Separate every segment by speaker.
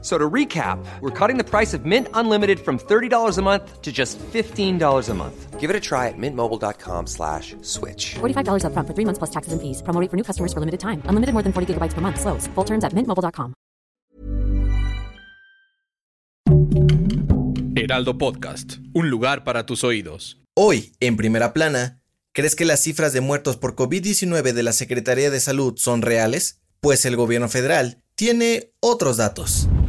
Speaker 1: So to recap, we're cutting the price of Mint Unlimited from $30 a month to just $15 a month.
Speaker 2: Give it a try at mintmobile.com slash switch.
Speaker 3: $45 upfront for three months plus taxes and fees. Promo rate for new customers for limited time. Unlimited more than 40 gigabytes per month. Slows. Full terms at mintmobile.com.
Speaker 4: Heraldo Podcast, un lugar para tus oídos.
Speaker 5: Hoy, en primera plana, ¿crees que las cifras de muertos por COVID-19 de la Secretaría de Salud son reales? Pues el gobierno federal tiene otros datos.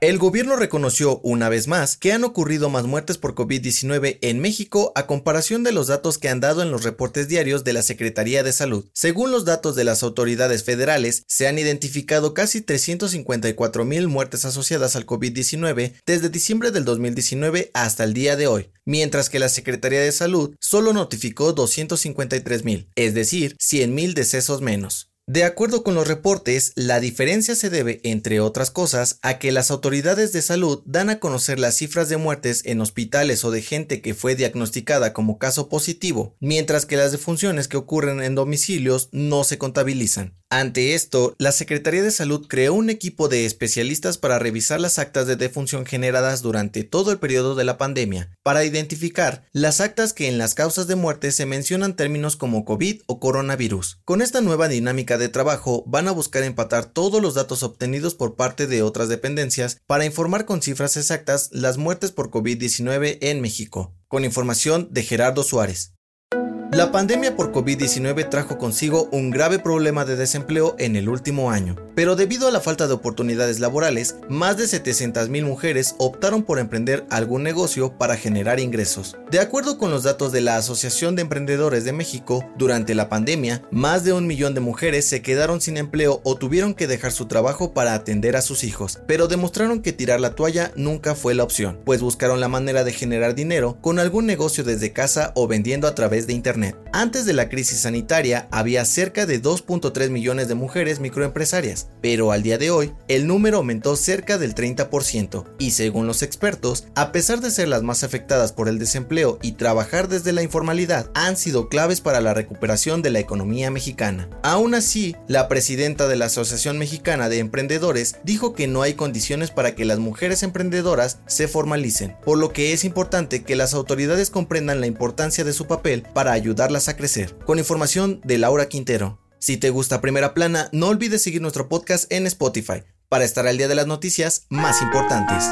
Speaker 5: El gobierno reconoció una vez más que han ocurrido más muertes por COVID-19 en México a comparación de los datos que han dado en los reportes diarios de la Secretaría de Salud. Según los datos de las autoridades federales, se han identificado casi 354 mil muertes asociadas al COVID-19 desde diciembre del 2019 hasta el día de hoy, mientras que la Secretaría de Salud solo notificó 253 mil, es decir, 100 mil decesos menos. De acuerdo con los reportes, la diferencia se debe, entre otras cosas, a que las autoridades de salud dan a conocer las cifras de muertes en hospitales o de gente que fue diagnosticada como caso positivo, mientras que las defunciones que ocurren en domicilios no se contabilizan. Ante esto, la Secretaría de Salud creó un equipo de especialistas para revisar las actas de defunción generadas durante todo el periodo de la pandemia, para identificar las actas que en las causas de muerte se mencionan términos como COVID o coronavirus. Con esta nueva dinámica de trabajo van a buscar empatar todos los datos obtenidos por parte de otras dependencias para informar con cifras exactas las muertes por COVID-19 en México. Con información de Gerardo Suárez. La pandemia por COVID-19 trajo consigo un grave problema de desempleo en el último año, pero debido a la falta de oportunidades laborales, más de 700.000 mujeres optaron por emprender algún negocio para generar ingresos. De acuerdo con los datos de la Asociación de Emprendedores de México, durante la pandemia, más de un millón de mujeres se quedaron sin empleo o tuvieron que dejar su trabajo para atender a sus hijos, pero demostraron que tirar la toalla nunca fue la opción, pues buscaron la manera de generar dinero con algún negocio desde casa o vendiendo a través de internet. Antes de la crisis sanitaria había cerca de 2.3 millones de mujeres microempresarias, pero al día de hoy el número aumentó cerca del 30% y según los expertos, a pesar de ser las más afectadas por el desempleo y trabajar desde la informalidad, han sido claves para la recuperación de la economía mexicana. Aún así, la presidenta de la Asociación Mexicana de Emprendedores dijo que no hay condiciones para que las mujeres emprendedoras se formalicen, por lo que es importante que las autoridades comprendan la importancia de su papel para ayudar ayudarlas a crecer. Con información de Laura Quintero. Si te gusta Primera Plana, no olvides seguir nuestro podcast en Spotify para estar al día de las noticias más importantes.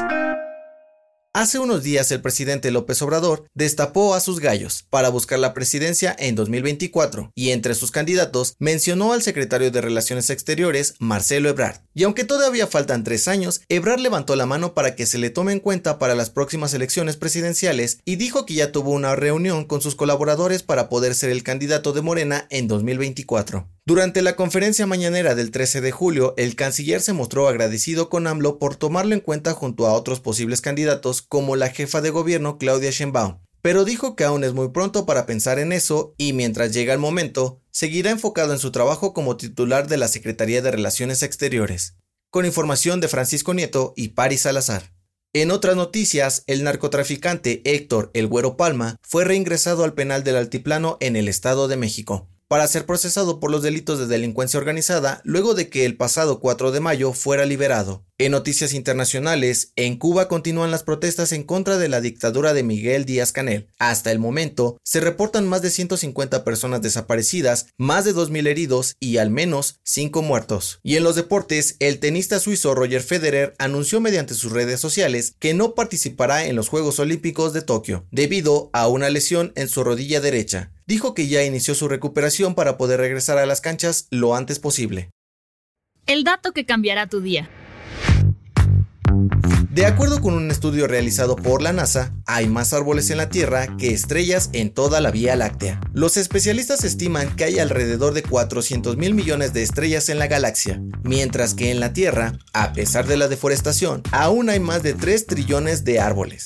Speaker 5: Hace unos días el presidente López Obrador destapó a sus gallos para buscar la presidencia en 2024 y entre sus candidatos mencionó al secretario de Relaciones Exteriores Marcelo Ebrard. Y aunque todavía faltan tres años, Ebrard levantó la mano para que se le tome en cuenta para las próximas elecciones presidenciales y dijo que ya tuvo una reunión con sus colaboradores para poder ser el candidato de Morena en 2024. Durante la conferencia mañanera del 13 de julio, el canciller se mostró agradecido con AMLO por tomarlo en cuenta junto a otros posibles candidatos como la jefa de gobierno Claudia Sheinbaum, pero dijo que aún es muy pronto para pensar en eso y mientras llega el momento, seguirá enfocado en su trabajo como titular de la Secretaría de Relaciones Exteriores. Con información de Francisco Nieto y Paris Salazar. En otras noticias, el narcotraficante Héctor El Güero Palma fue reingresado al penal del Altiplano en el Estado de México para ser procesado por los delitos de delincuencia organizada luego de que el pasado 4 de mayo fuera liberado. En noticias internacionales, en Cuba continúan las protestas en contra de la dictadura de Miguel Díaz Canel. Hasta el momento, se reportan más de 150 personas desaparecidas, más de 2.000 heridos y al menos 5 muertos. Y en los deportes, el tenista suizo Roger Federer anunció mediante sus redes sociales que no participará en los Juegos Olímpicos de Tokio, debido a una lesión en su rodilla derecha. Dijo que ya inició su recuperación para poder regresar a las canchas lo antes posible.
Speaker 6: El dato que cambiará tu día.
Speaker 5: De acuerdo con un estudio realizado por la NASA, hay más árboles en la Tierra que estrellas en toda la Vía Láctea. Los especialistas estiman que hay alrededor de 400 mil millones de estrellas en la galaxia, mientras que en la Tierra, a pesar de la deforestación, aún hay más de 3 trillones de árboles.